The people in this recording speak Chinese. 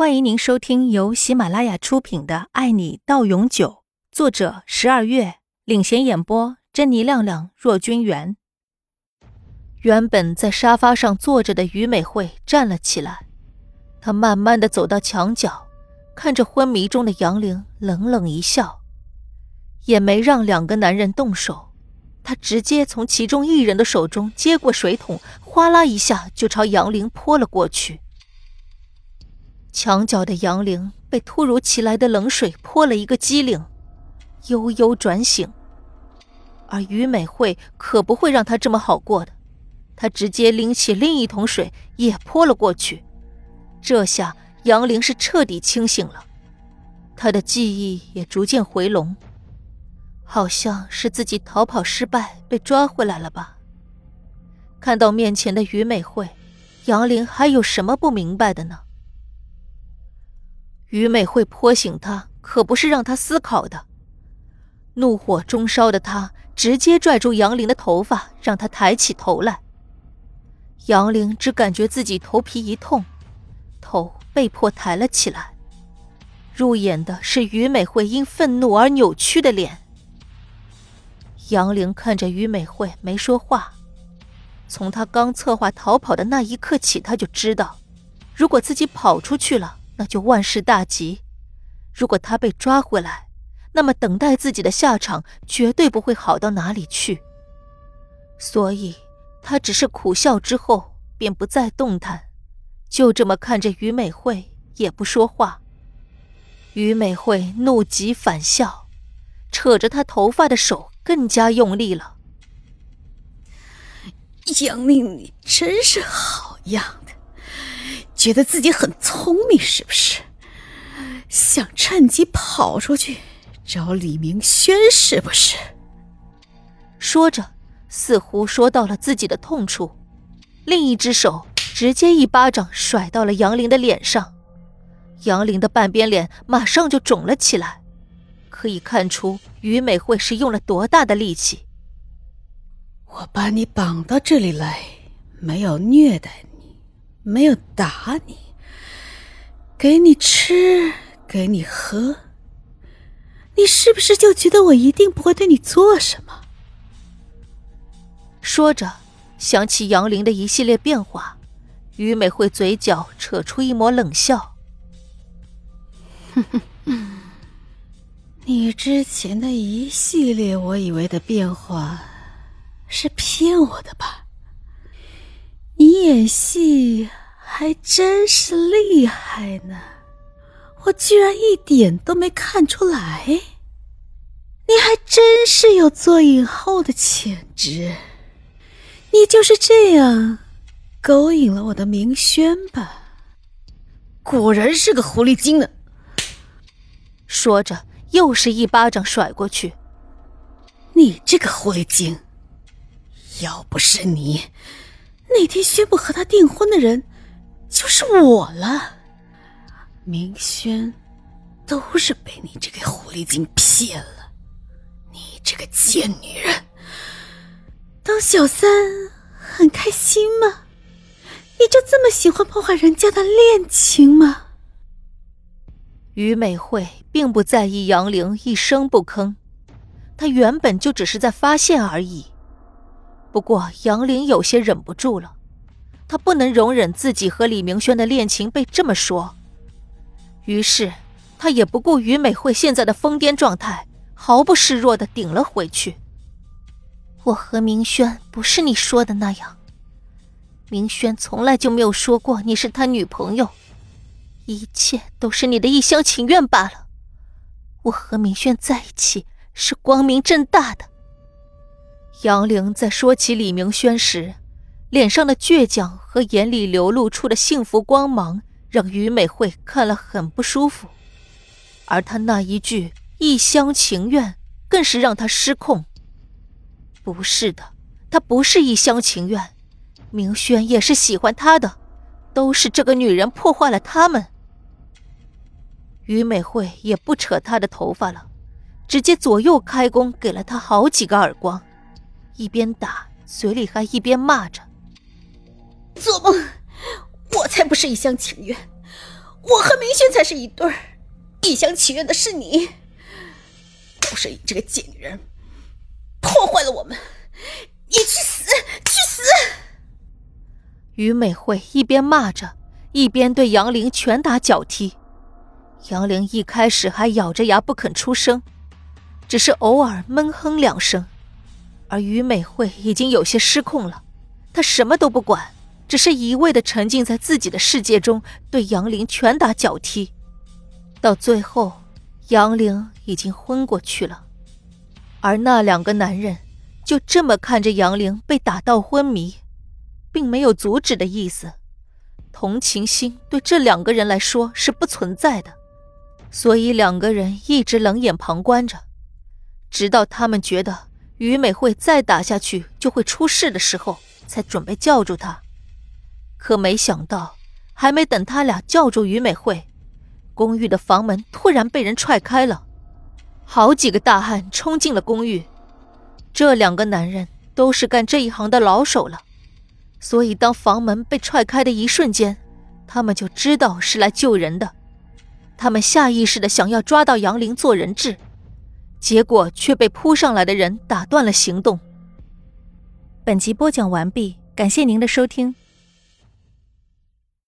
欢迎您收听由喜马拉雅出品的《爱你到永久》，作者十二月领衔演播，珍妮、亮亮、若君元。原本在沙发上坐着的于美惠站了起来，她慢慢的走到墙角，看着昏迷中的杨玲，冷冷一笑，也没让两个男人动手，她直接从其中一人的手中接过水桶，哗啦一下就朝杨玲泼了过去。墙角的杨玲被突如其来的冷水泼了一个机灵，悠悠转醒。而于美惠可不会让她这么好过的，她直接拎起另一桶水也泼了过去。这下杨玲是彻底清醒了，她的记忆也逐渐回笼，好像是自己逃跑失败被抓回来了吧。看到面前的于美惠，杨玲还有什么不明白的呢？于美惠泼醒他，可不是让他思考的。怒火中烧的他，直接拽住杨玲的头发，让她抬起头来。杨玲只感觉自己头皮一痛，头被迫抬了起来。入眼的是于美惠因愤怒而扭曲的脸。杨玲看着于美惠，没说话。从他刚策划逃跑的那一刻起，他就知道，如果自己跑出去了。那就万事大吉。如果他被抓回来，那么等待自己的下场绝对不会好到哪里去。所以，他只是苦笑之后便不再动弹，就这么看着于美惠，也不说话。于美惠怒极反笑，扯着他头发的手更加用力了。杨令，你真是好样！觉得自己很聪明是不是？想趁机跑出去找李明轩是不是？说着，似乎说到了自己的痛处，另一只手直接一巴掌甩到了杨玲的脸上，杨玲的半边脸马上就肿了起来，可以看出于美惠是用了多大的力气。我把你绑到这里来，没有虐待你。没有打你，给你吃，给你喝，你是不是就觉得我一定不会对你做什么？说着，想起杨玲的一系列变化，于美惠嘴角扯出一抹冷笑：“哼哼，你之前的一系列我以为的变化，是骗我的吧？”你演戏还真是厉害呢，我居然一点都没看出来。你还真是有做影后的潜质，你就是这样勾引了我的明轩吧？果然是个狐狸精呢！说着，又是一巴掌甩过去。你这个狐狸精，要不是你。那天宣布和他订婚的人，就是我了。明轩，都是被你这个狐狸精骗了。你这个贱女人，当小三很开心吗？你就这么喜欢破坏人家的恋情吗？于美惠并不在意杨玲一声不吭，她原本就只是在发现而已。不过杨玲有些忍不住了，她不能容忍自己和李明轩的恋情被这么说，于是她也不顾于美惠现在的疯癫状态，毫不示弱的顶了回去。我和明轩不是你说的那样，明轩从来就没有说过你是他女朋友，一切都是你的一厢情愿罢了。我和明轩在一起是光明正大的。杨玲在说起李明轩时，脸上的倔强和眼里流露出的幸福光芒，让于美惠看了很不舒服。而他那一句一厢情愿，更是让他失控。不是的，他不是一厢情愿，明轩也是喜欢他的，都是这个女人破坏了他们。于美惠也不扯他的头发了，直接左右开弓，给了他好几个耳光。一边打，嘴里还一边骂着：“做梦！我才不是一厢情愿，我我和明轩才是一对儿，一厢情愿的是你，都是你这个贱女人，破坏了我们，你去死，去死！于美惠一边骂着，一边对杨玲拳打脚踢。杨玲一开始还咬着牙不肯出声，只是偶尔闷哼两声。而于美惠已经有些失控了，她什么都不管，只是一味的沉浸在自己的世界中，对杨玲拳打脚踢。到最后，杨玲已经昏过去了，而那两个男人就这么看着杨玲被打到昏迷，并没有阻止的意思。同情心对这两个人来说是不存在的。所以两个人一直冷眼旁观着，直到他们觉得于美惠再打下去就会出事的时候，才准备叫住他。可没想到，还没等他俩叫住于美惠，公寓的房门突然被人踹开了，好几个大汉冲进了公寓。这两个男人都是干这一行的老手了，所以当房门被踹开的一瞬间，他们就知道是来救人的。他们下意识的想要抓到杨玲做人质，结果却被扑上来的人打断了行动。本集播讲完毕，感谢您的收听。